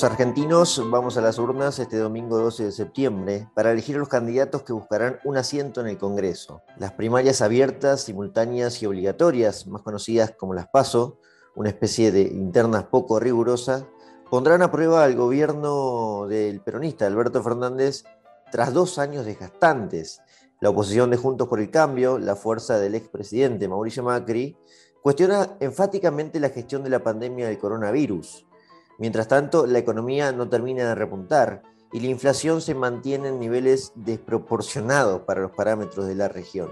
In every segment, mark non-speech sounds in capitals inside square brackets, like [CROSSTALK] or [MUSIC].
Los argentinos vamos a las urnas este domingo 12 de septiembre para elegir a los candidatos que buscarán un asiento en el Congreso. Las primarias abiertas, simultáneas y obligatorias, más conocidas como las PASO, una especie de internas poco rigurosas, pondrán a prueba al gobierno del peronista Alberto Fernández tras dos años desgastantes. La oposición de Juntos por el Cambio, la fuerza del expresidente Mauricio Macri, cuestiona enfáticamente la gestión de la pandemia del coronavirus. Mientras tanto, la economía no termina de repuntar y la inflación se mantiene en niveles desproporcionados para los parámetros de la región.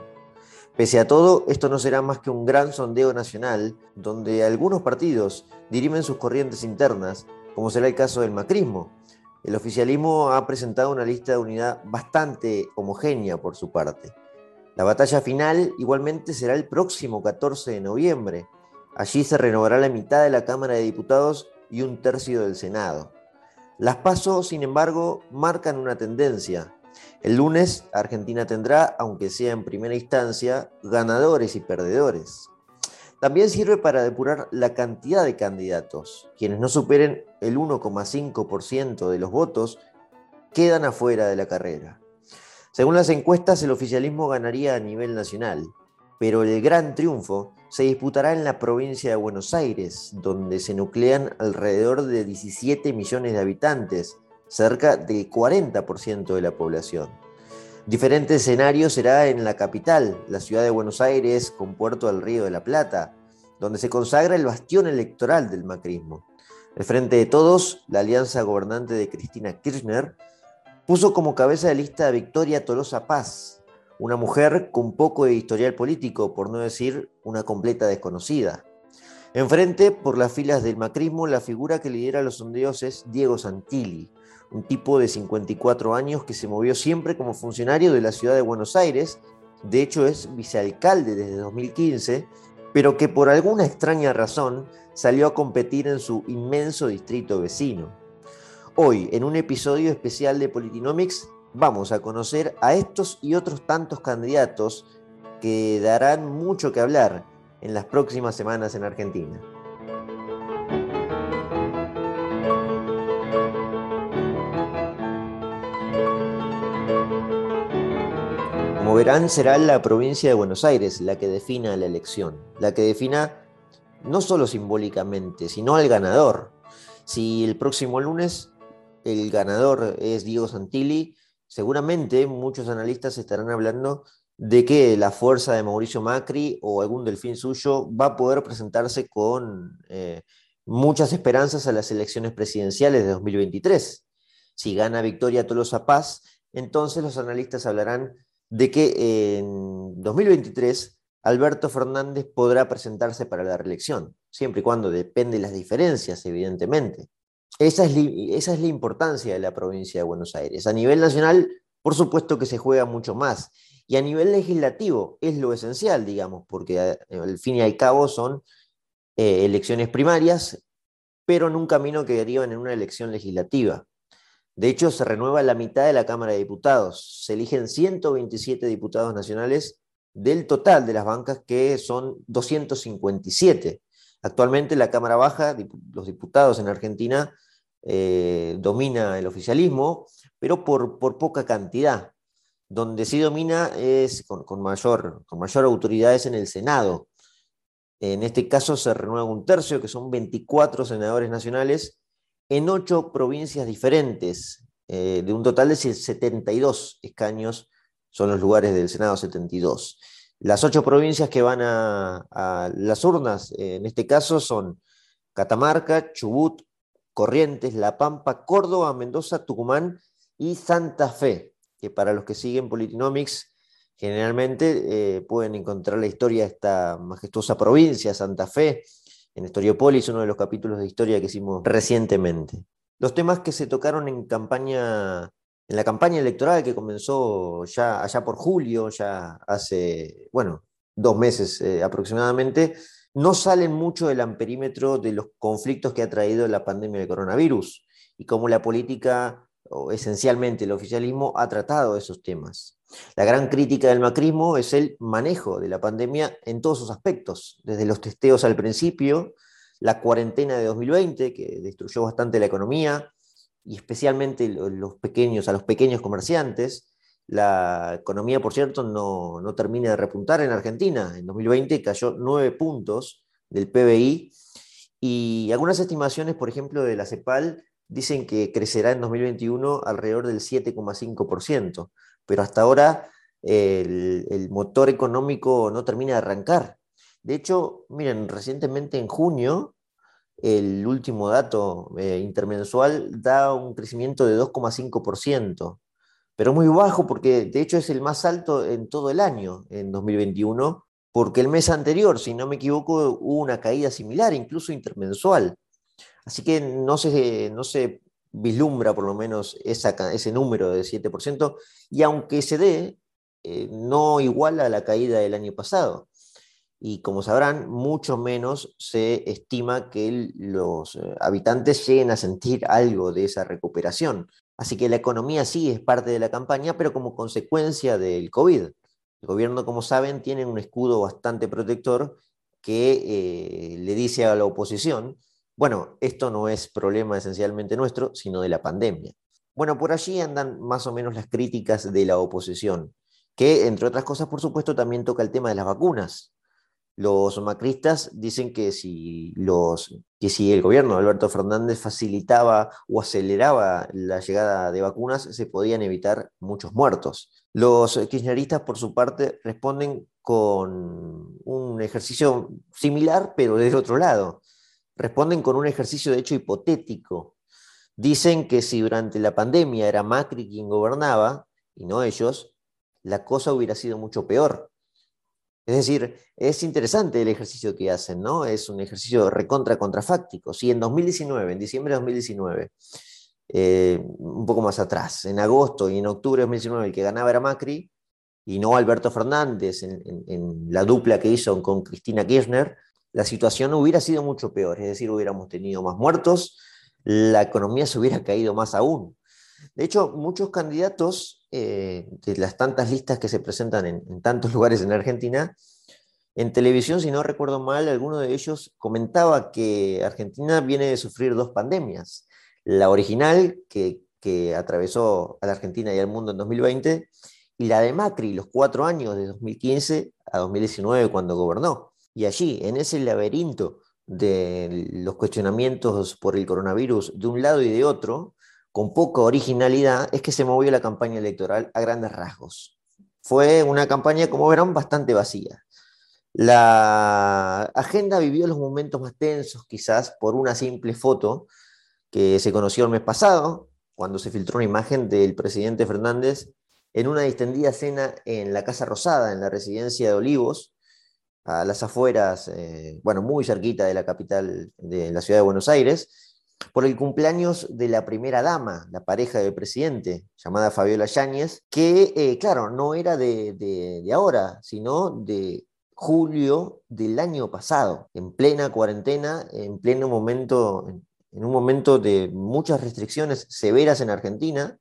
Pese a todo, esto no será más que un gran sondeo nacional donde algunos partidos dirimen sus corrientes internas, como será el caso del macrismo. El oficialismo ha presentado una lista de unidad bastante homogénea por su parte. La batalla final igualmente será el próximo 14 de noviembre. Allí se renovará la mitad de la Cámara de Diputados y un tercio del Senado. Las pasos, sin embargo, marcan una tendencia. El lunes Argentina tendrá, aunque sea en primera instancia, ganadores y perdedores. También sirve para depurar la cantidad de candidatos. Quienes no superen el 1,5% de los votos quedan afuera de la carrera. Según las encuestas, el oficialismo ganaría a nivel nacional, pero el gran triunfo se disputará en la provincia de Buenos Aires, donde se nuclean alrededor de 17 millones de habitantes, cerca del 40% de la población. Diferente escenario será en la capital, la ciudad de Buenos Aires, con puerto al Río de la Plata, donde se consagra el bastión electoral del macrismo. El Frente de Todos, la alianza gobernante de Cristina Kirchner, puso como cabeza de lista a Victoria Tolosa Paz, una mujer con poco de historial político, por no decir una completa desconocida. Enfrente, por las filas del macrismo, la figura que lidera los sondeos es Diego Santilli, un tipo de 54 años que se movió siempre como funcionario de la ciudad de Buenos Aires, de hecho es vicealcalde desde 2015, pero que por alguna extraña razón salió a competir en su inmenso distrito vecino. Hoy, en un episodio especial de Politinomics, vamos a conocer a estos y otros tantos candidatos que darán mucho que hablar en las próximas semanas en Argentina. Como verán, será la provincia de Buenos Aires la que defina la elección, la que defina no solo simbólicamente, sino al ganador. Si el próximo lunes el ganador es Diego Santilli, seguramente muchos analistas estarán hablando de que la fuerza de Mauricio Macri o algún delfín suyo va a poder presentarse con eh, muchas esperanzas a las elecciones presidenciales de 2023. Si gana Victoria Tolosa Paz, entonces los analistas hablarán de que en 2023 Alberto Fernández podrá presentarse para la reelección, siempre y cuando depende de las diferencias, evidentemente. Esa es, esa es la importancia de la provincia de Buenos Aires. A nivel nacional, por supuesto que se juega mucho más. Y a nivel legislativo es lo esencial, digamos, porque eh, al fin y al cabo son eh, elecciones primarias, pero en un camino que derivan en una elección legislativa. De hecho, se renueva la mitad de la Cámara de Diputados. Se eligen 127 diputados nacionales del total de las bancas, que son 257. Actualmente la Cámara Baja, los diputados en Argentina, eh, domina el oficialismo, pero por, por, poca cantidad. Donde sí domina es con, mayor, con mayor autoridad es en el Senado. En este caso se renueva un tercio, que son 24 senadores nacionales, en ocho provincias diferentes, eh, de un total de 72 escaños son los lugares del Senado 72. Las ocho provincias que van a, las urnas, en este caso, son Catamarca, Chubut, Corrientes, La Pampa, Córdoba, Mendoza, Tucumán y Santa Fe, que para los que siguen Politinomics generalmente eh, pueden encontrar la historia de esta majestuosa provincia, Santa Fe, en Historiopolis, uno de los capítulos de historia que hicimos recientemente. Los temas que se tocaron en campaña, en la campaña electoral que comenzó ya allá por julio, ya hace, bueno, dos meses eh, aproximadamente, no salen mucho del amperímetro de los conflictos que ha traído la pandemia de coronavirus y cómo la política, o esencialmente el oficialismo, ha tratado esos temas. La gran crítica del macrismo es el manejo de la pandemia en todos sus aspectos, desde los testeos al principio, la cuarentena de 2020, que destruyó bastante la economía, y especialmente los pequeños, a los pequeños comerciantes. La economía, por cierto, no, no termina de repuntar en Argentina. En 2020 cayó nueve puntos del PBI y algunas estimaciones, por ejemplo, de la CEPAL dicen que crecerá en 2021 alrededor del 7,5%, pero hasta ahora el, motor económico no termina de arrancar. De hecho, miren, recientemente en junio, el último dato eh, intermensual da un crecimiento de 2,5%, pero muy bajo porque de hecho es el más alto en todo el año, en 2021, porque el mes anterior, si no me equivoco, hubo una caída similar, incluso intermensual. Así que no se, no se vislumbra por lo menos ese número de 7%, y aunque se dé, eh, no iguala a la caída del año pasado. Y como sabrán, mucho menos se estima que los eh, habitantes lleguen a sentir algo de esa recuperación. Así que la economía sí es parte de la campaña, pero como consecuencia del COVID. El gobierno, como saben, tiene un escudo bastante protector que eh, le dice a la oposición bueno, esto no es problema esencialmente nuestro, sino de la pandemia. Bueno, por allí andan más o menos las críticas de la oposición, que entre otras cosas, por supuesto, también toca el tema de las vacunas. Los macristas dicen que si, el gobierno de Alberto Fernández facilitaba o aceleraba la llegada de vacunas, se podían evitar muchos muertos. Los kirchneristas, por su parte, responden con un ejercicio similar, pero del otro lado responden con un ejercicio de hecho hipotético. Dicen que si durante la pandemia era Macri quien gobernaba y no ellos, la cosa hubiera sido mucho peor. Es decir, es interesante el ejercicio que hacen, ¿no? Es un ejercicio recontra contrafáctico. Si en 2019, en diciembre de 2019, eh, un poco más atrás, en agosto y en octubre de 2019, el que ganaba era Macri y no Alberto Fernández en, en la dupla que hizo con Cristina Kirchner, la situación hubiera sido mucho peor, es decir, hubiéramos tenido más muertos, la economía se hubiera caído más aún. De hecho, muchos candidatos eh, de las tantas listas que se presentan en, tantos [LAUGHS] lugares en Argentina, en televisión, si no recuerdo mal, alguno de ellos comentaba que Argentina viene de sufrir dos pandemias. La original, que, que atravesó a la Argentina y al mundo en 2020, y la de Macri, los cuatro años de 2015 a 2019, cuando gobernó. Y allí, en ese laberinto de los cuestionamientos por el coronavirus de un lado y de otro, con poca originalidad, es que se movió la campaña electoral a grandes rasgos. Fue una campaña, como verán, bastante vacía. La agenda vivió los momentos más tensos, quizás por una simple foto que se conoció el mes pasado, cuando se filtró una imagen del presidente Fernández en una distendida cena en la Casa Rosada, en la residencia de Olivos, a las afueras, eh, bueno, muy cerquita de la capital de la ciudad de Buenos Aires, por el cumpleaños de la primera dama, la pareja del presidente, llamada Fabiola Yáñez, que, eh, claro, no era de, ahora, sino de julio del año pasado, en plena cuarentena, en pleno momento, en un momento de muchas restricciones severas en Argentina,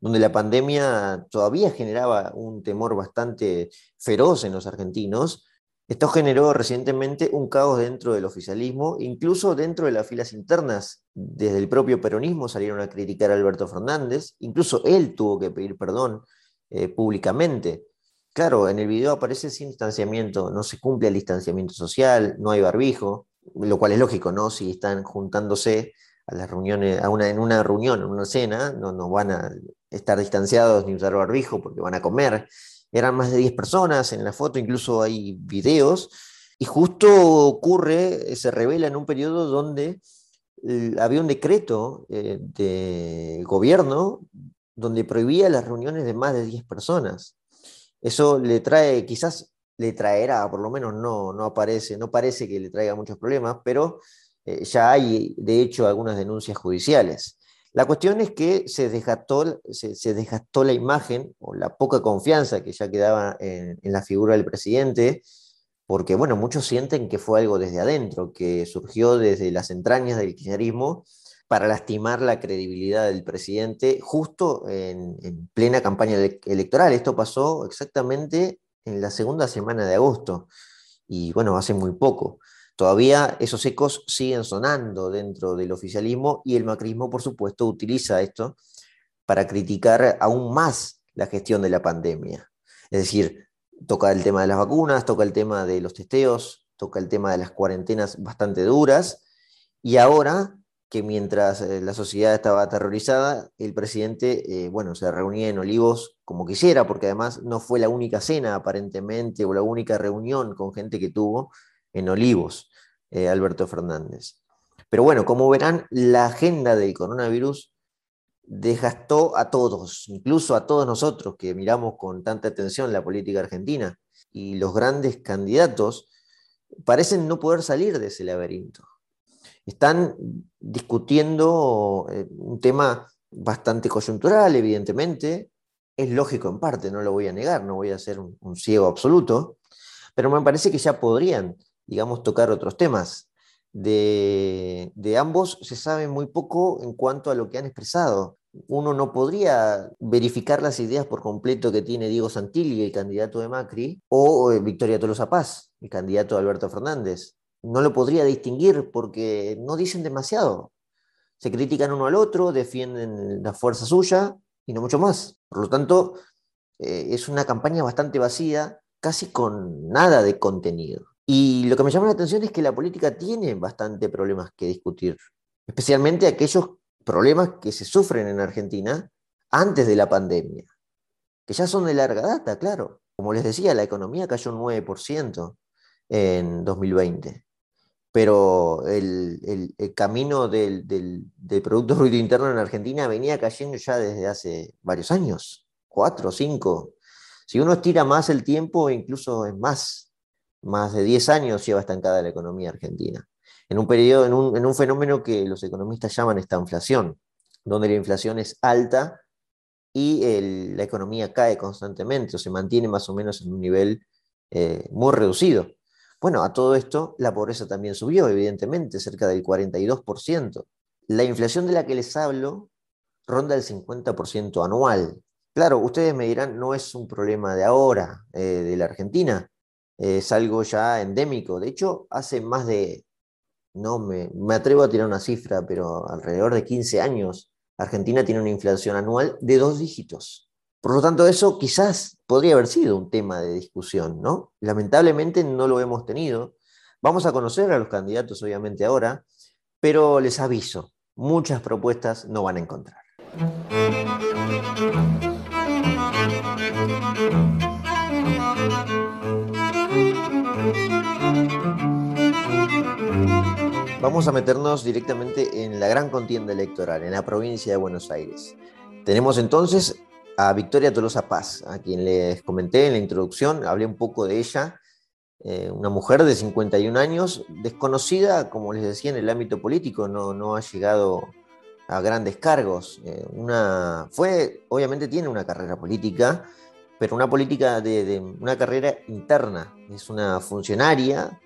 donde la pandemia todavía generaba un temor bastante feroz en los argentinos, esto generó recientemente un caos dentro del oficialismo, incluso dentro de las filas internas. Desde el propio peronismo salieron a criticar a Alberto Fernández, incluso él tuvo que pedir perdón eh, públicamente. Claro, en el video aparece sin distanciamiento, no se cumple el distanciamiento social, no hay barbijo, lo cual es lógico, ¿no? Si están juntándose a las reuniones, en una reunión, en una cena, no, no van a estar distanciados ni usar barbijo porque van a comer eran más de 10 personas en la foto, incluso hay videos, y justo ocurre, se revela en un periodo donde eh, había un decreto eh, de gobierno donde prohibía las reuniones de más de 10 personas. Eso le trae, quizás le traerá, por lo menos no, no aparece, no parece que le traiga muchos problemas, pero eh, ya hay de hecho algunas denuncias judiciales. La cuestión es que se desgastó, la imagen o la poca confianza que ya quedaba en, la figura del presidente, porque bueno, muchos sienten que fue algo desde adentro, que surgió desde las entrañas del kirchnerismo para lastimar la credibilidad del presidente justo en, en plena campaña electoral. Esto pasó exactamente en la segunda semana de agosto y bueno, hace muy poco. Todavía esos ecos siguen sonando dentro del oficialismo y el macrismo, por supuesto, utiliza esto para criticar aún más la gestión de la pandemia. Es decir, toca el tema de las vacunas, toca el tema de los testeos, toca el tema de las cuarentenas bastante duras, y ahora que mientras eh, la sociedad estaba aterrorizada, el presidente, eh, bueno, se reunía en Olivos como quisiera, porque además no fue la única cena aparentemente, o la única reunión con gente que tuvo en Olivos, eh, Alberto Fernández. Pero bueno, como verán, la agenda del coronavirus desgastó a todos, incluso a todos nosotros que miramos con tanta atención la política argentina, y los grandes candidatos parecen no poder salir de ese laberinto están discutiendo eh, un tema bastante coyuntural, evidentemente. Es lógico en parte, no lo voy a negar, no voy a ser un, ciego absoluto, pero me parece que ya podrían, digamos, tocar otros temas. De, ambos se sabe muy poco en cuanto a lo que han expresado. Uno no podría verificar las ideas por completo que tiene Diego Santilli, el candidato de Macri, o eh, Victoria Tolosa Paz, el candidato de Alberto Fernández no lo podría distinguir porque no dicen demasiado. Se critican uno al otro, defienden la fuerza suya y no mucho más. Por lo tanto, eh, es una campaña bastante vacía, casi con nada de contenido. Y lo que me llama la atención es que la política tiene bastante problemas que discutir, especialmente aquellos problemas que se sufren en Argentina antes de la pandemia, que ya son de larga data, claro. Como les decía, la economía cayó un 9% en 2020 pero el, camino del, Producto Bruto Interno en Argentina venía cayendo ya desde hace varios años, cuatro, cinco. Si uno estira más el tiempo, incluso es más, más de 10 años lleva estancada la economía argentina. En un periodo, en un, en un fenómeno que los economistas llaman esta inflación, donde la inflación es alta y la economía cae constantemente o se mantiene más o menos en un nivel eh, muy reducido. Bueno, a todo esto la pobreza también subió, evidentemente, cerca del 42%. La inflación de la que les hablo ronda el 50% anual. Claro, ustedes me dirán, no es un problema de ahora, eh, de la Argentina, es algo ya endémico. De hecho, hace más de, no me, me atrevo a tirar una cifra, pero alrededor de 15 años, Argentina tiene una inflación anual de dos dígitos. Por lo tanto, eso quizás podría haber sido un tema de discusión, ¿no? Lamentablemente no lo hemos tenido. Vamos a conocer a los candidatos, obviamente, ahora, pero les aviso, muchas propuestas no van a encontrar. Vamos a meternos directamente en la gran contienda electoral, en la provincia de Buenos Aires. Tenemos entonces a Victoria Tolosa Paz, a quien les comenté en la introducción, hablé un poco de ella, eh, una mujer de 51 años, desconocida, como les decía, en el ámbito político, no, ha llegado a grandes cargos. Eh, una, fue, obviamente tiene una carrera política, pero una política de, una carrera interna. Es una funcionaria,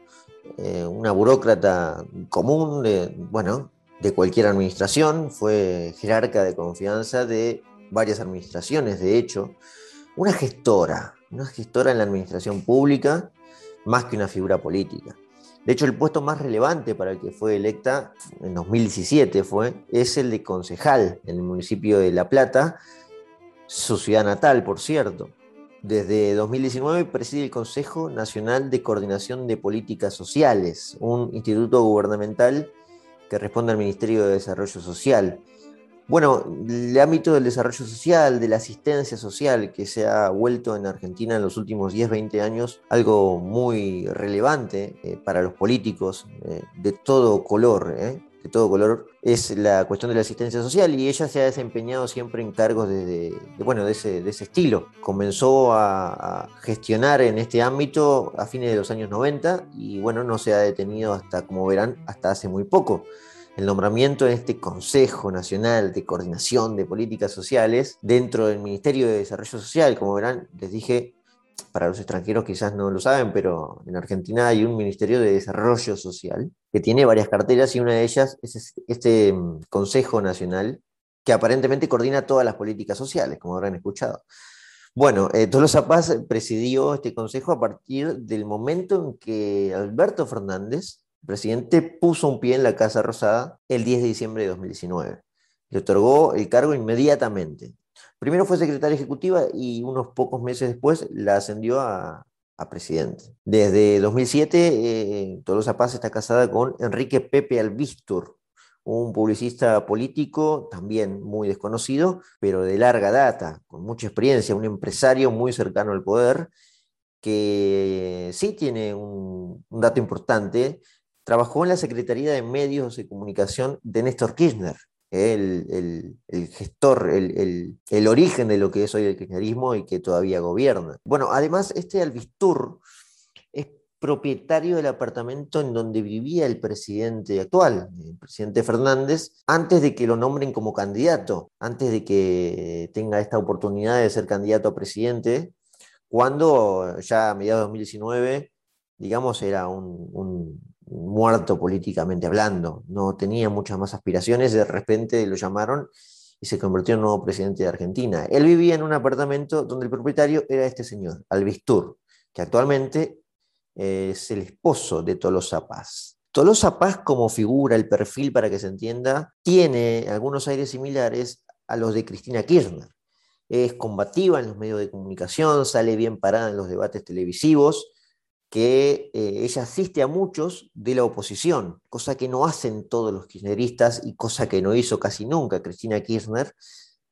eh, una burócrata común de, bueno, de cualquier administración, fue jerarca de confianza de varias administraciones, de hecho, una gestora, una gestora en la administración pública más que una figura política. De hecho, el puesto más relevante para el que fue electa en 2017 fue, es el de concejal en el municipio de La Plata, su ciudad natal, por cierto. Desde 2019 preside el Consejo Nacional de Coordinación de Políticas Sociales, un instituto gubernamental que responde al Ministerio de Desarrollo Social. Bueno, el ámbito del desarrollo social, de la asistencia social, que se ha vuelto en Argentina en los últimos 10, 20 años algo muy relevante eh, para los políticos eh, de todo color, eh, de todo color, es la cuestión de la asistencia social y ella se ha desempeñado siempre en cargos de, bueno, de, ese, estilo. Comenzó a, a, gestionar en este ámbito a fines de los años 90 y bueno, no se ha detenido hasta, como verán, hasta hace muy poco el nombramiento de este Consejo Nacional de Coordinación de Políticas Sociales dentro del Ministerio de Desarrollo Social. Como verán, les dije, para los extranjeros quizás no lo saben, pero en Argentina hay un Ministerio de Desarrollo Social que tiene varias carteras y una de ellas es este mm, Consejo Nacional que aparentemente coordina todas las políticas sociales, como habrán escuchado. Bueno, eh, Tolosa Paz presidió este consejo a partir del momento en que Alberto Fernández presidente puso un pie en la Casa Rosada el 10 de diciembre de 2019. Le otorgó el cargo inmediatamente. Primero fue secretaria ejecutiva y unos pocos meses después la ascendió a, presidente. Desde 2007, eh, Tolosa Paz está casada con Enrique Pepe Albistur, un publicista político también muy desconocido, pero de larga data, con mucha experiencia, un empresario muy cercano al poder, que sí tiene un dato importante, trabajó en la Secretaría de Medios de Comunicación de Néstor Kirchner, el, gestor, el, origen de lo que es hoy el kirchnerismo y que todavía gobierna. Bueno, además, este Albistur es propietario del apartamento en donde vivía el presidente actual, el presidente Fernández, antes de que lo nombren como candidato, antes de que tenga esta oportunidad de ser candidato a presidente, cuando ya a mediados de 2019, digamos, era un muerto políticamente hablando, no tenía muchas más aspiraciones, de repente lo llamaron y se convirtió en nuevo presidente de Argentina. Él vivía en un apartamento donde el propietario era este señor, Albistur, que actualmente es el esposo de Tolosa Paz. Tolosa Paz como figura, el perfil para que se entienda, tiene algunos aires similares a los de Cristina Kirchner. Es combativa en los medios de comunicación, sale bien parada en los debates televisivos, que eh, ella asiste a muchos de la oposición, cosa que no hacen todos los kirchneristas y cosa que no hizo casi nunca Cristina Kirchner.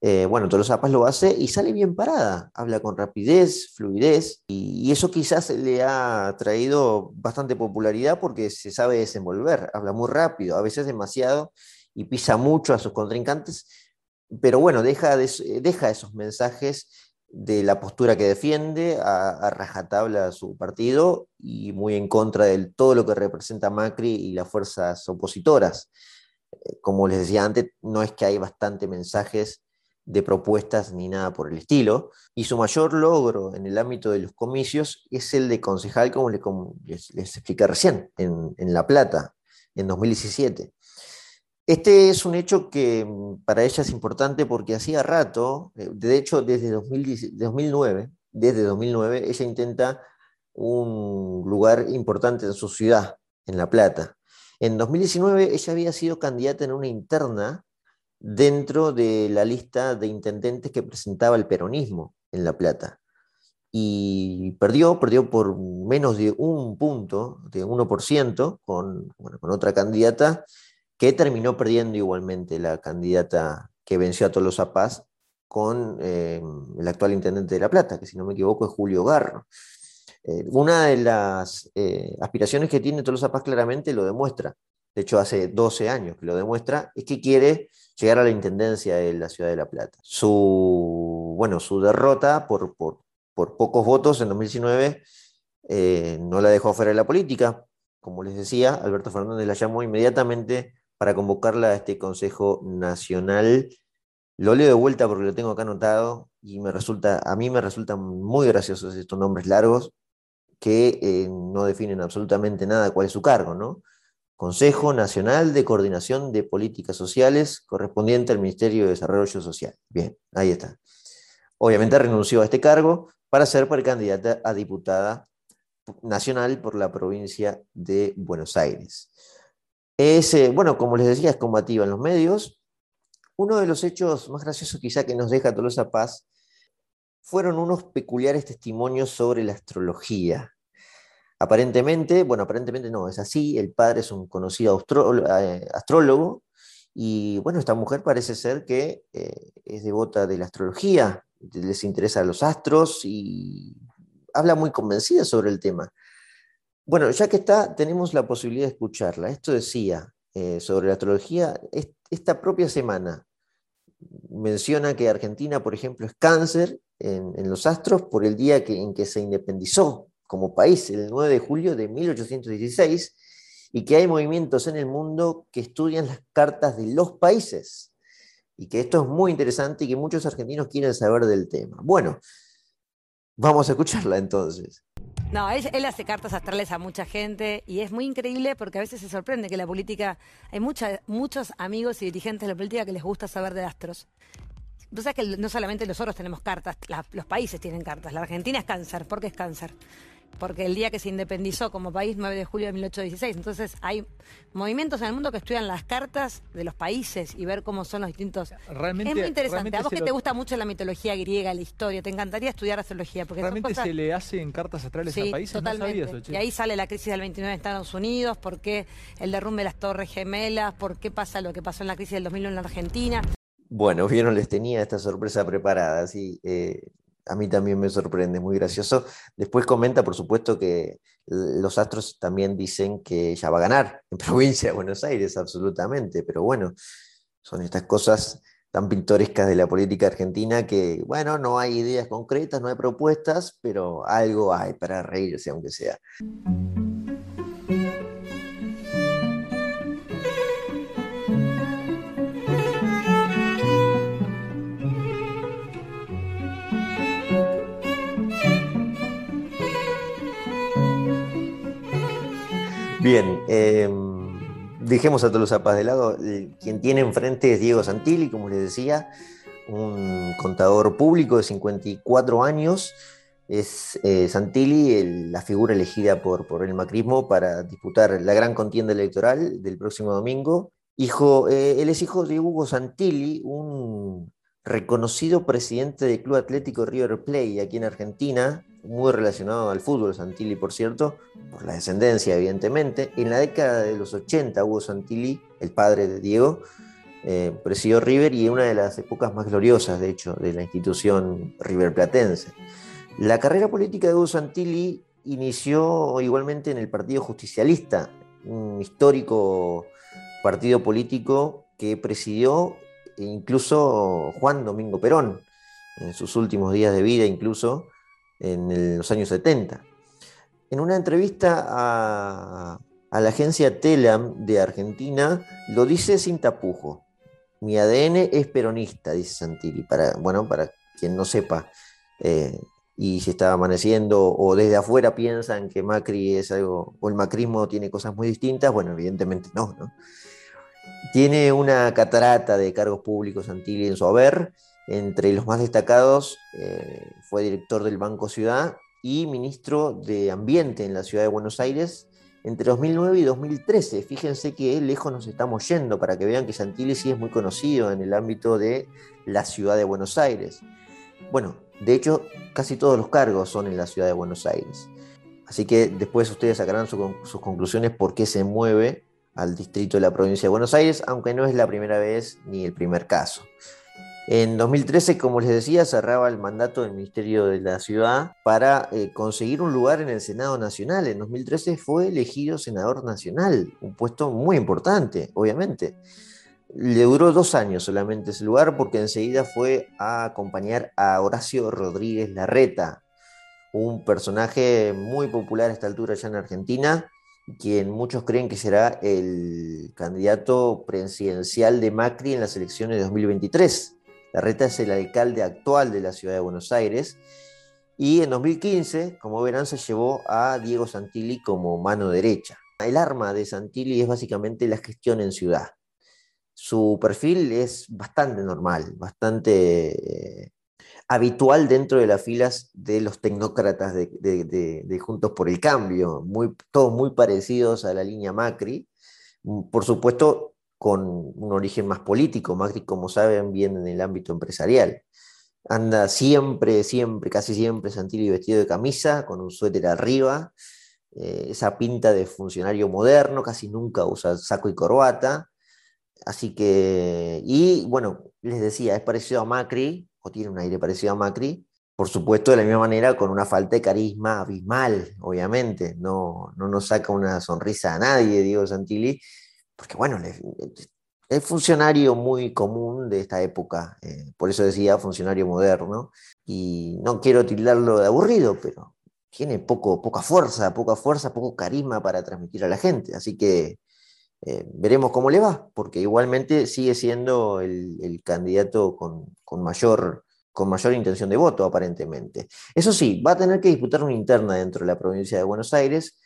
Eh, bueno, Tolosa Paz lo hace y sale bien parada, habla con rapidez, fluidez, y, eso quizás le ha traído bastante popularidad porque se sabe desenvolver, habla muy rápido, a veces demasiado, y pisa mucho a sus contrincantes, pero bueno, deja, deja esos mensajes de la postura que defiende, a, rajatabla su partido y muy en contra de todo lo que representa Macri y las fuerzas opositoras. Eh, como les decía antes, no es que hay bastante mensajes de propuestas ni nada por el estilo, y su mayor logro en el ámbito de los comicios es el de concejal, como les, expliqué recién, en, en La Plata, en 2017. Este es un hecho que mm, para ella es importante porque hacía rato, eh, de hecho desde 2009, desde 2009 ella intenta un lugar importante en su ciudad, en La Plata. En 2019 ella había sido candidata en una interna dentro de la lista de intendentes que presentaba el peronismo en La Plata. Y perdió, perdió por menos de un punto, de 1%, con, con otra candidata que terminó perdiendo igualmente la candidata que venció a Tolosa Paz con eh, el actual intendente de La Plata, que si no me equivoco es Julio Garro. Eh, una de las eh, aspiraciones que tiene Tolosa Paz claramente lo demuestra, de hecho hace 12 años que lo demuestra, es que quiere llegar a la intendencia de la ciudad de La Plata. Su, bueno, su derrota por, por, por pocos votos en 2019 no la dejó fuera de la política. Como les decía, Alberto Fernández la llamó inmediatamente para convocarla a este Consejo Nacional. Lo leo de vuelta porque lo tengo acá anotado y me resulta, a mí me resultan muy graciosos estos nombres largos que eh, no definen absolutamente nada cuál es su cargo, ¿no? Consejo Nacional de Coordinación de Políticas Sociales, correspondiente al Ministerio de Desarrollo Social. Bien, ahí está. Obviamente renunció a este cargo para ser precandidata a diputada nacional por la provincia de Buenos Aires. Es, eh, bueno, como les decía, es combativa en los medios. Uno de los hechos más graciosos quizá que nos deja Tolosa Paz fueron unos peculiares testimonios sobre la astrología. Aparentemente, bueno, aparentemente no, es así, el padre es un conocido eh, astrólogo y bueno, esta mujer parece ser que eh, es devota de la astrología, les interesa los astros y habla muy convencida sobre el tema. Bueno, ya que está, tenemos la posibilidad de escucharla. Esto decía eh, sobre la astrología esta propia semana. Menciona que Argentina, por ejemplo, es cáncer en, los astros por el día en que se independizó como país, el 9 de julio de 1816, y que hay movimientos en el mundo que estudian las cartas de los países, y que esto es muy interesante y que muchos argentinos quieren saber del tema. Bueno, vamos a escucharla entonces. No, él, hace cartas astrales a mucha gente y es muy increíble porque a veces se sorprende que la política, hay muchos amigos y dirigentes de la política que les gusta saber de astros. Tú sabes que no solamente nosotros tenemos cartas, los países tienen cartas. La Argentina es cáncer, ¿por qué es cáncer? Porque el día que se independizó como país, 9 de julio de 1816. Entonces hay movimientos en el mundo que estudian las cartas de los países y ver cómo son los distintos... Realmente, es muy interesante. A vos que te gusta mucho la mitología griega, la historia, te encantaría estudiar astrología. Porque ¿Realmente cosas- se le hacen cartas astrales Sí, a países? totalmente. No sabía eso, che. y ahí sale la crisis del 29 en Estados Unidos, por qué el derrumbe de las Torres Gemelas, por qué pasa lo que pasó en la crisis del 2001 en la Argentina. Bueno, vieron, les tenía esta sorpresa preparada, sí. eh, a mí también me sorprende, muy gracioso. Después comenta, por supuesto, que los astros también dicen que ella va a ganar en [LAUGHS] provincia de Buenos Aires, absolutamente. Pero bueno, son estas cosas tan pintorescas de la política argentina que, bueno, no hay ideas concretas, no hay propuestas, pero algo hay para reírse, aunque sea. Bien, eh, dejemos a todos los zapas de lado. El- Quien tiene enfrente es Diego Santilli, como les decía, un contador público de 54 años. Es eh, Santilli la figura elegida por, por el macrismo para disputar la gran contienda electoral del próximo domingo. Hijo, eh, él es hijo de Hugo Santilli, un reconocido presidente del Club Atlético River Plate aquí en Argentina, muy relacionado al fútbol, Santilli, por cierto, por la descendencia, evidentemente. En la década de los 80, Hugo Santilli, el padre de Diego, eh, presidió River y una de las épocas más gloriosas, de hecho, de la institución riverplatense. La carrera política de Hugo Santilli inició igualmente en el Partido Justicialista, un histórico partido político que presidió incluso Juan Domingo Perón, en sus últimos días de vida, incluso en los años 70. En una entrevista a, a la agencia Telam de Argentina, lo dice sin tapujo. Mi ADN es peronista, dice Santilli, para, bueno, para quien no sepa, eh, y si está amaneciendo o desde afuera piensan que Macri es algo, o el macrismo tiene cosas muy distintas, bueno, evidentemente no, ¿no? Tiene una catarata de cargos públicos Santilli en su haber. Entre los más destacados eh, fue director del Banco Ciudad y ministro de Ambiente en la ciudad de Buenos Aires entre 2009 y 2013. Fíjense que lejos nos estamos yendo para que vean que Santilli sí es muy conocido en el ámbito de la ciudad de Buenos Aires. Bueno, de hecho, casi todos los cargos son en la ciudad de Buenos Aires. Así que después ustedes sacarán sus conclusiones por qué se mueve al distrito de la provincia de Buenos Aires, aunque no es la primera vez ni el primer caso. En 2013, como les decía, cerraba el mandato del Ministerio de la Ciudad para eh, conseguir un lugar en el Senado Nacional. En 2013 fue elegido senador nacional, un puesto muy importante, obviamente. Le duró dos años solamente ese lugar porque enseguida fue a acompañar a Horacio Rodríguez Larreta, un personaje muy popular a esta altura ya en Argentina, quien muchos creen que será el candidato presidencial de Macri en las elecciones de 2023. Larreta es el alcalde actual de la ciudad de Buenos Aires y en 2015, como verán, se llevó a Diego Santilli como mano derecha. El arma de Santilli es básicamente la gestión en ciudad. Su perfil es bastante normal, bastante eh, habitual dentro de las filas de los tecnócratas de, de- Juntos por el Cambio, muy, todos muy parecidos a la línea Macri, Mm, por supuesto con un origen más político, Macri, como saben, viene en el ámbito empresarial. Anda siempre, siempre, casi siempre Santilli vestido de camisa, con un suéter arriba, eh, esa pinta de funcionario moderno, casi nunca usa saco y corbata. Así que, y bueno, les decía, es parecido a Macri, o tiene un aire parecido a Macri, por supuesto de la misma manera con una falta de carisma abismal, obviamente, no, no nos saca una sonrisa a nadie, Diego Santilli, porque bueno, es funcionario muy común de esta época, eh, por eso decía funcionario moderno, y no quiero tildarlo de aburrido, pero tiene poco, poca fuerza, poca fuerza, poco carisma para transmitir a la gente, así que eh, veremos cómo le va, porque igualmente sigue siendo el, candidato con, con mayor, con mayor intención de voto, aparentemente. Eso sí, va a tener que disputar una interna dentro de la provincia de Buenos Aires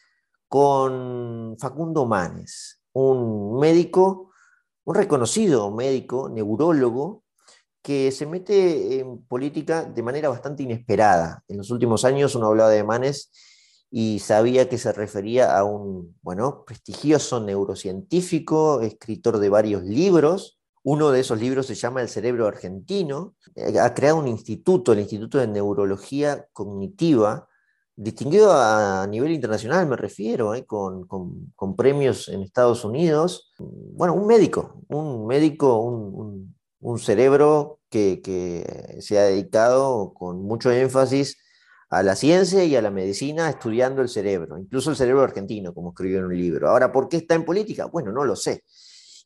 con Facundo Manes, un médico, un reconocido médico, neurólogo, que se mete en política de manera bastante inesperada. En los últimos años uno hablaba de Manes y sabía que se refería a un, bueno, prestigioso neurocientífico, escritor de varios libros. Uno de esos libros se llama El cerebro argentino. Eh, ha creado un instituto, el Instituto de Neurología Cognitiva, distinguido a nivel internacional, me refiero, eh, con, premios en Estados Unidos. Bueno, un médico, un médico, un, cerebro que, que, se ha dedicado con mucho énfasis a la ciencia y a la medicina estudiando el cerebro, incluso el cerebro argentino, como escribió en un libro. Ahora, ¿por qué está en política? Bueno, no lo sé.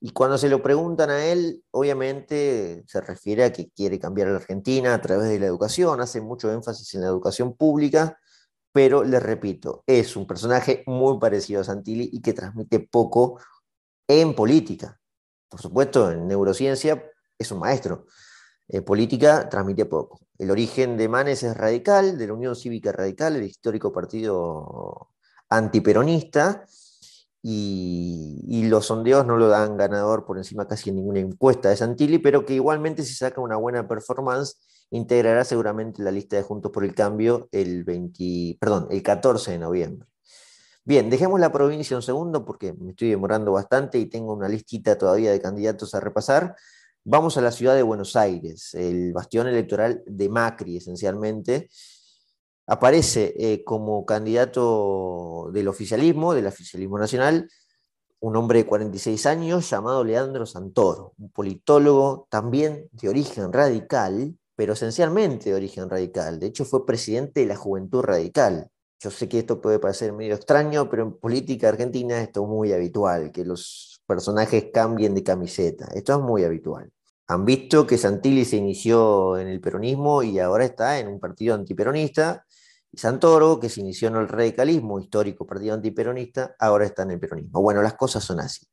Y cuando se lo preguntan a él, obviamente se refiere a que quiere cambiar a la Argentina a través de la educación, hace mucho énfasis en la educación pública, pero les repito, es un personaje muy parecido a Santilli y que transmite poco en política. Por supuesto, en neurociencia es un maestro, eh, política transmite poco. El origen de Manes es radical, de la Unión Cívica Radical, el histórico partido antiperonista, y, los sondeos no lo dan ganador por encima casi en ninguna encuesta de Santilli, pero que igualmente si saca una buena performance, integrará seguramente la lista de Juntos por el Cambio el, 20, perdón, el 14 de noviembre. Bien, dejemos la provincia un segundo porque me estoy demorando bastante y tengo una listita todavía de candidatos a repasar. Vamos a la ciudad de Buenos Aires, el bastión electoral de Macri esencialmente. Aparece eh, como candidato del oficialismo, del oficialismo nacional, un hombre de 46 años llamado Leandro Santoro, un politólogo también de origen radical, pero esencialmente de origen radical. De hecho, fue presidente de la Juventud Radical. Yo sé que esto puede parecer medio extraño, pero en política argentina esto es muy habitual, que los personajes cambien de camiseta. Esto es muy habitual han visto que Santilli se inició en el peronismo y ahora está en un partido antiperonista, y Santoro, que se inició en el radicalismo, histórico partido antiperonista, ahora está en el peronismo. Bueno, las cosas son así.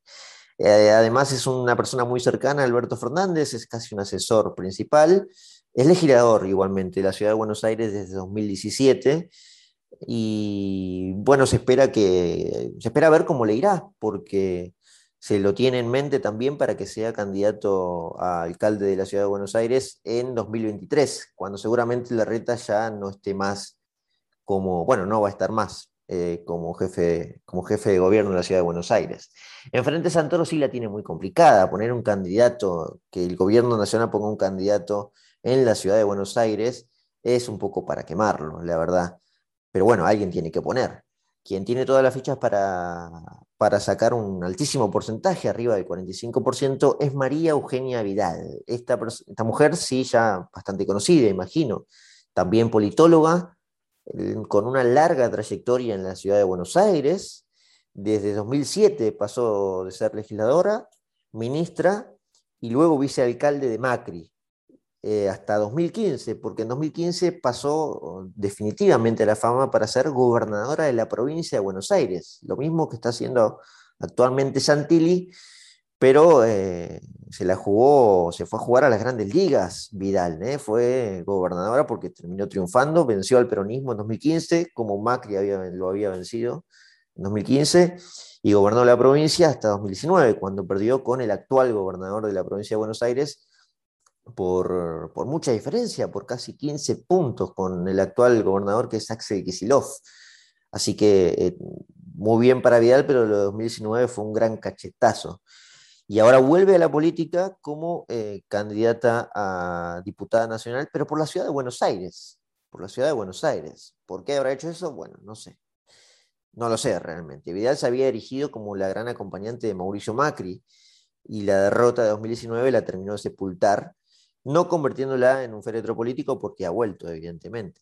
Eh, además es una persona muy cercana a Alberto Fernández, es casi un asesor principal, es legislador igualmente de la Ciudad de Buenos Aires desde 2017 y bueno, se espera que se espera ver cómo le irá, porque se lo tiene en mente también para que sea candidato a alcalde de la ciudad de Buenos Aires en 2023, cuando seguramente la reta ya no esté más como, bueno, no va a estar más eh, como, jefe, como jefe de gobierno de la ciudad de Buenos Aires. En Frente Santoro sí la tiene muy complicada, poner un candidato, que el gobierno nacional ponga un candidato en la ciudad de Buenos Aires es un poco para quemarlo, la verdad. Pero bueno, alguien tiene que poner quien tiene todas las fichas para, para sacar un altísimo porcentaje, arriba del 45%, es María Eugenia Vidal. Esta, esta mujer sí ya bastante conocida, imagino, también politóloga, con una larga trayectoria en la ciudad de Buenos Aires. Desde 2007 pasó de ser legisladora, ministra y luego vicealcalde de Macri. Eh, hasta 2015, porque en 2015 pasó definitivamente la fama para ser gobernadora de la provincia de Buenos Aires, lo mismo que está haciendo actualmente Santilli, pero eh, se la jugó, se fue a jugar a las grandes ligas Vidal, ¿eh? fue gobernadora porque terminó triunfando, venció al peronismo en 2015, como Macri lo había vencido en 2015, y gobernó la provincia hasta 2019, cuando perdió con el actual gobernador de la provincia de Buenos Aires, por, mucha diferencia, por casi 15 puntos con el actual gobernador que es Axel Kisilov. Así que eh, muy bien para Vidal, pero lo de 2019 fue un gran cachetazo. Y ahora vuelve a la política como eh, candidata a diputada nacional, pero por la ciudad de Buenos Aires. Por la ciudad de Buenos Aires. ¿Por qué habrá hecho eso? Bueno, no sé. No lo sé realmente. Vidal se había erigido como la gran acompañante de Mauricio Macri y la derrota de 2019 la terminó de sepultar no convirtiéndola en un féretro político porque ha vuelto, evidentemente.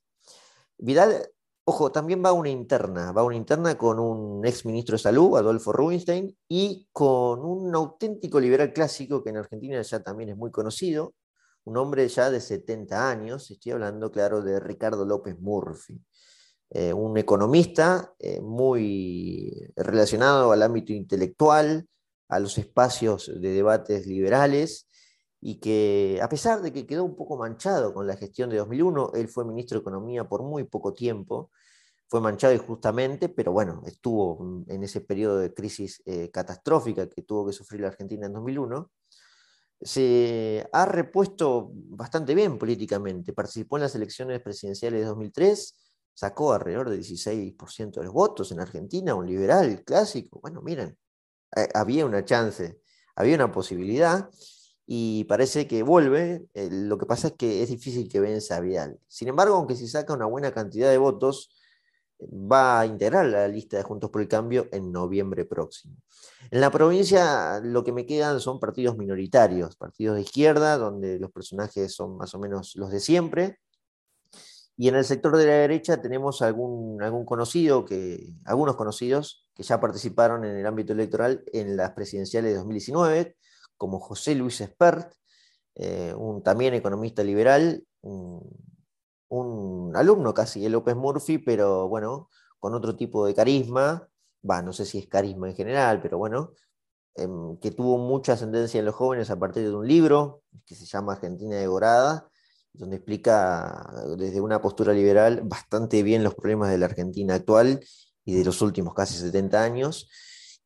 Vidal, ojo, también va una interna, va una interna con un ex ministro de Salud, Adolfo Rubinstein, y con un auténtico liberal clásico que en Argentina ya también es muy conocido, un hombre ya de 70 años, estoy hablando, claro, de Ricardo López Murphy. Eh, un economista eh, muy relacionado al ámbito intelectual, a los espacios de debates liberales, y que a pesar de que quedó un poco manchado con la gestión de 2001, él fue ministro de Economía por muy poco tiempo, fue manchado injustamente, pero bueno, estuvo mm, en ese periodo de crisis eh, catastrófica que tuvo que sufrir la Argentina en 2001, se ha repuesto bastante bien políticamente, participó en las elecciones presidenciales de 2003, sacó alrededor del 16% de los votos en Argentina, un liberal clásico. Bueno, miren, eh, había una chance, había una posibilidad y parece que vuelve. Eh, lo que pasa es que es difícil que venza a Vidal. Sin embargo, aunque se saca una buena cantidad de votos, va a integrar la lista de Juntos por el Cambio en noviembre próximo. En la provincia lo que me quedan son partidos minoritarios, partidos de izquierda, donde los personajes son más o menos los de siempre. Y en el sector de la derecha tenemos algún, algún conocido, que, algunos conocidos que ya participaron en el ámbito electoral en las presidenciales de 2019, como José Luis Espert, eh, un también economista liberal, un alumno casi de López Murphy, pero bueno, con otro tipo de carisma, va, no sé si es carisma en general, pero bueno, em, que tuvo mucha ascendencia en los jóvenes a partir de un libro que se llama Argentina Devorada, donde explica desde una postura liberal bastante bien los problemas de la Argentina actual y de los últimos casi 70 años.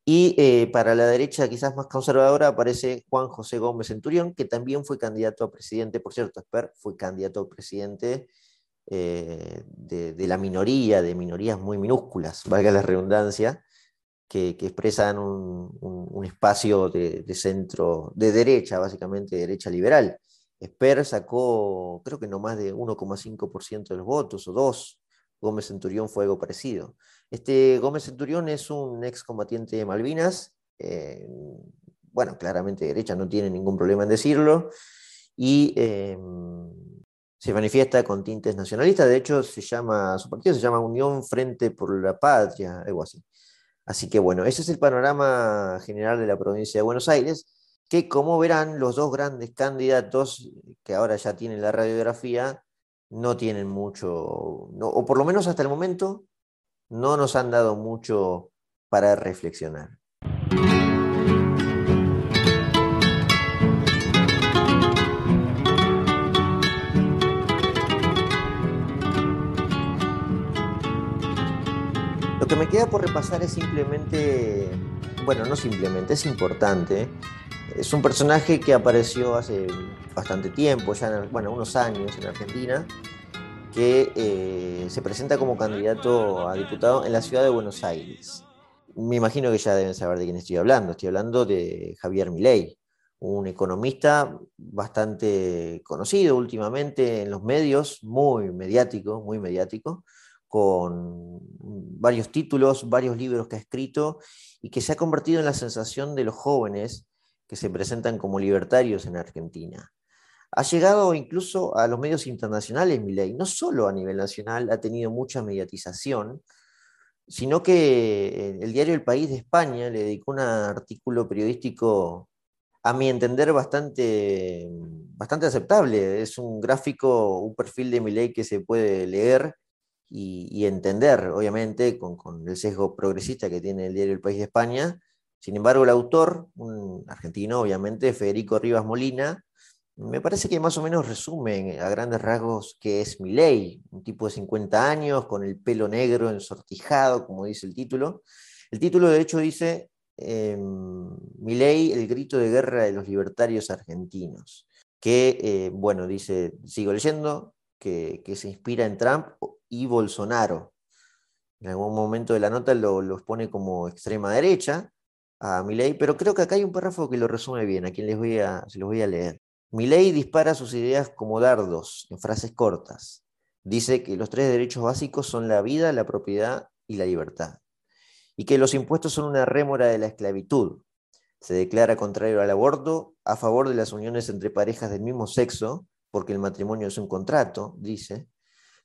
Y eh, para la derecha, quizás más conservadora, aparece Juan José Gómez Centurión, que también fue candidato a presidente, por cierto, Esper fue candidato a presidente eh, de, la minoría, de minorías muy minúsculas, valga la redundancia, que, expresan un, espacio de, centro, de derecha, básicamente derecha liberal. Esper sacó, creo que no más de 1,5% de los votos, o dos. Gómez Centurión fue algo parecido. Este Gómez Centurión es un excombatiente de Malvinas, eh, bueno, claramente derecha, no tiene ningún problema en decirlo, y eh, se manifiesta con tintes nacionalistas, de hecho se llama, su partido se llama Unión Frente por la Patria, algo así. Así que bueno, ese es el panorama general de la provincia de Buenos Aires, que como verán, los dos grandes candidatos que ahora ya tienen la radiografía, no tienen mucho, o por lo menos hasta el momento, no nos han dado mucho para reflexionar. Lo que me queda por repasar es simplemente, bueno, no simplemente, es importante. Es un personaje que apareció hace bastante tiempo, ya, bueno, unos años en Argentina, que eh, se presenta como candidato a diputado en la ciudad de Buenos Aires. Me imagino que ya deben saber de quién estoy hablando. Estoy hablando de Javier Milei, un economista bastante conocido últimamente en los medios, muy mediático, muy mediático, con varios títulos, varios libros que ha escrito y que se ha convertido en la sensación de los jóvenes que se presentan como libertarios en Argentina. Ha llegado incluso a los medios internacionales, Milei, no solo a nivel nacional, ha tenido mucha mediatización, sino que eh, el diario El País de España le dedicó un artículo periodístico, a mi entender, bastante, bastante aceptable. Es un gráfico, un perfil de Milei que se puede leer y, entender, obviamente, con, el sesgo progresista que tiene el diario El País de España. Sin embargo, el autor, un argentino, obviamente, Federico Rivas Molina, me parece que más o menos resume a grandes rasgos qué es Milei, un tipo de 50 años, con el pelo negro ensortijado, como dice el título. El título, de hecho, dice eh, Milei, el grito de guerra de los libertarios argentinos, que, eh, bueno, dice, sigo leyendo, que, que, se inspira en Trump y Bolsonaro. En algún momento de la nota lo, lo pone como extrema derecha a Milei, pero creo que acá hay un párrafo que lo resume bien, a quien les voy a, se los voy a leer. Milei dispara sus ideas como dardos, en frases cortas. Dice que los tres derechos básicos son la vida, la propiedad y la libertad. Y que los impuestos son una rémora de la esclavitud. Se declara contrario al aborto, a favor de las uniones entre parejas del mismo sexo, porque el matrimonio es un contrato, dice,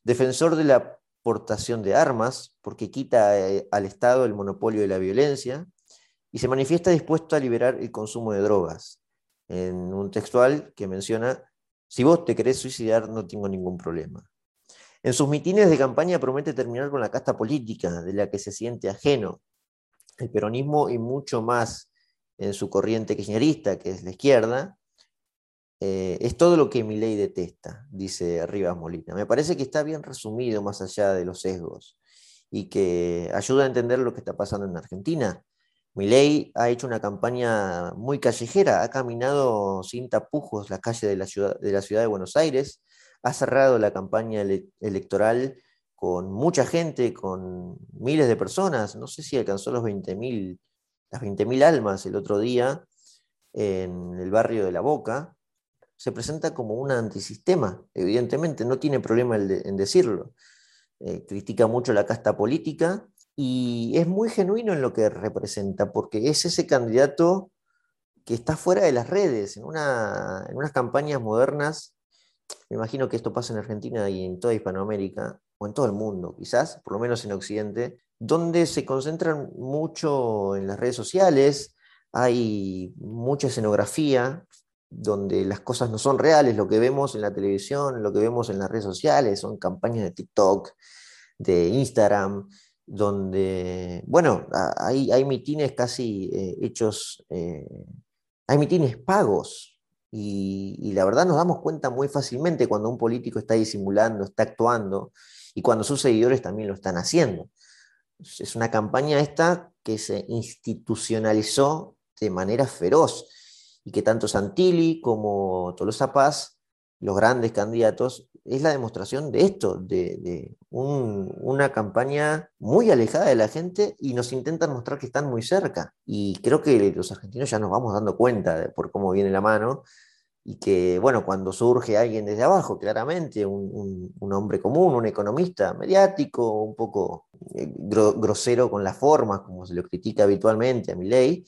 defensor de la portación de armas, porque quita eh, al Estado el monopolio de la violencia, y se manifiesta dispuesto a liberar el consumo de drogas, en un textual que menciona, si vos te querés suicidar, no tengo ningún problema. En sus mitines de campaña promete terminar con la casta política, de la que se siente ajeno, el peronismo y mucho más en su corriente kirchnerista, que es la izquierda, eh, es todo lo que mi ley detesta, dice Rivas Molina. Me parece que está bien resumido más allá de los sesgos y que ayuda a entender lo que está pasando en Argentina. Ley ha hecho una campaña muy callejera, ha caminado sin tapujos la calle de la ciudad de, la ciudad de Buenos Aires, ha cerrado la campaña electoral con mucha gente, con miles de personas, no sé si alcanzó los 20.000, las 20.000 almas el otro día en el barrio de La Boca, se presenta como un antisistema, evidentemente, no tiene problema en decirlo. Eh, critica mucho la casta política y es muy genuino en lo que representa, porque es ese candidato que está fuera de las redes, en, una, en unas campañas modernas, me imagino que esto pasa en Argentina y en toda Hispanoamérica, o en todo el mundo, quizás, por lo menos en Occidente, donde se concentran mucho en las redes sociales, hay mucha escenografía, donde las cosas no son reales, lo que vemos en la televisión, lo que vemos en las redes sociales, son campañas de TikTok, de Instagram, donde, bueno, hay, hay mitines casi eh, hechos, eh, hay mitines pagos, y, y, la verdad nos damos cuenta muy fácilmente cuando un político está disimulando, está actuando, y cuando sus seguidores también lo están haciendo. Es una campaña esta que se institucionalizó de manera feroz y que tanto Santilli como Tolosa Paz, los grandes candidatos, es la demostración de esto, de, una campaña muy alejada de la gente y nos intentan mostrar que están muy cerca. Y creo que los argentinos ya nos vamos dando cuenta de por cómo viene la mano y que, bueno, cuando surge alguien desde abajo, claramente, un, hombre común, un economista mediático, un poco eh, grosero con las formas, como se lo critica habitualmente a mi ley,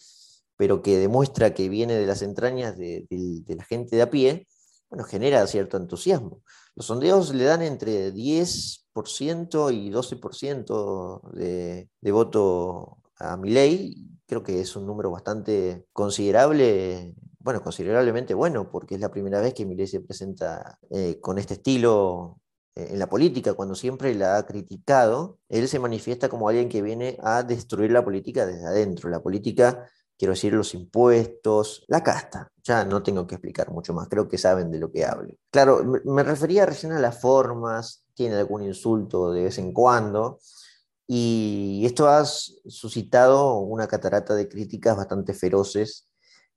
pero que demuestra que viene de las entrañas de, la gente de a pie, bueno, genera cierto entusiasmo. Los sondeos le dan entre 10% y 12% de, de voto a ley. Creo que es un número bastante considerable, bueno, considerablemente bueno, porque es la primera vez que ley se presenta eh, con este estilo eh, en la política, cuando siempre la ha criticado, él se manifiesta como alguien que viene a destruir la política desde adentro. La política quiero decir los impuestos, la casta. Ya no tengo que explicar mucho más, creo que saben de lo que hablo. Claro, me refería recién a las formas, tiene algún insulto de vez en cuando, y esto ha suscitado una catarata de críticas bastante feroces,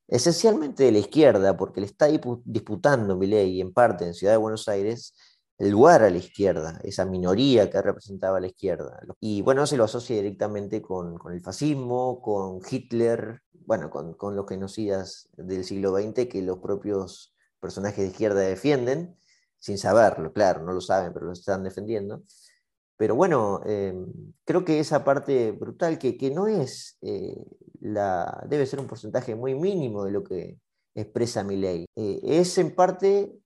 esencialmente de la izquierda, porque le está disputando ley en parte en Ciudad de Buenos Aires el lugar a la izquierda, esa minoría que representaba a la izquierda. Y bueno, se lo asocia directamente con, con el fascismo, con Hitler, bueno, con, con, los genocidas del siglo XX que los propios personajes de izquierda defienden, sin saberlo, claro, no lo saben, pero lo están defendiendo. Pero bueno, eh, creo que esa parte brutal, que, que no es eh, la. debe ser un porcentaje muy mínimo de lo que expresa mi ley. Eh, es en parte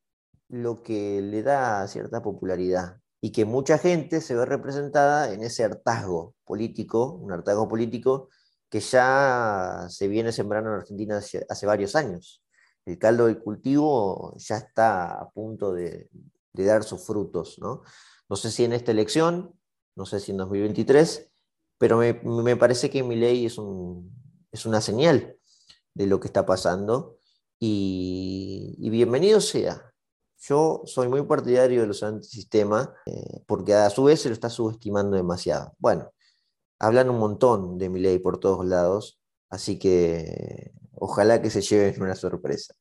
lo que le da cierta popularidad y que mucha gente se ve representada en ese hartazgo político, un hartazgo político que ya se viene sembrando en Argentina hace, varios años. El caldo del cultivo ya está a punto de, dar sus frutos. ¿no? no sé si en esta elección, no sé si en 2023, pero me, parece que mi ley es, un, es una señal de lo que está pasando y bienvenido sea. Yo soy muy partidario de los antisistemas eh, porque a su vez se lo está subestimando demasiado. Bueno, hablan un montón de mi ley por todos lados, así que ojalá que se lleven una sorpresa.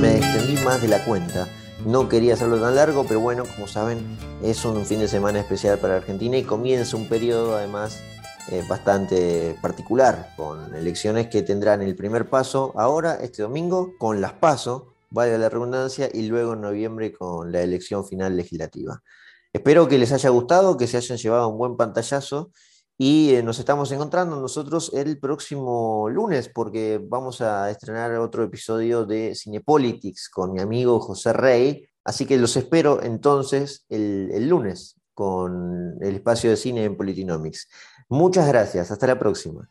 Me extendí más de la cuenta. No quería hacerlo tan largo, pero bueno, como saben, es un fin de semana especial para Argentina y comienza un periodo además eh, bastante particular, con elecciones que tendrán el primer paso ahora, este domingo, con las PASO, valga la redundancia, y luego en noviembre con la elección final legislativa. Espero que les haya gustado, que se hayan llevado un buen pantallazo y eh, nos estamos encontrando nosotros el próximo lunes porque vamos a estrenar otro episodio de Cinepolitics con mi amigo José Rey. Así que los espero entonces el, el lunes con el espacio de cine en Politinomics. Muchas gracias, hasta la próxima.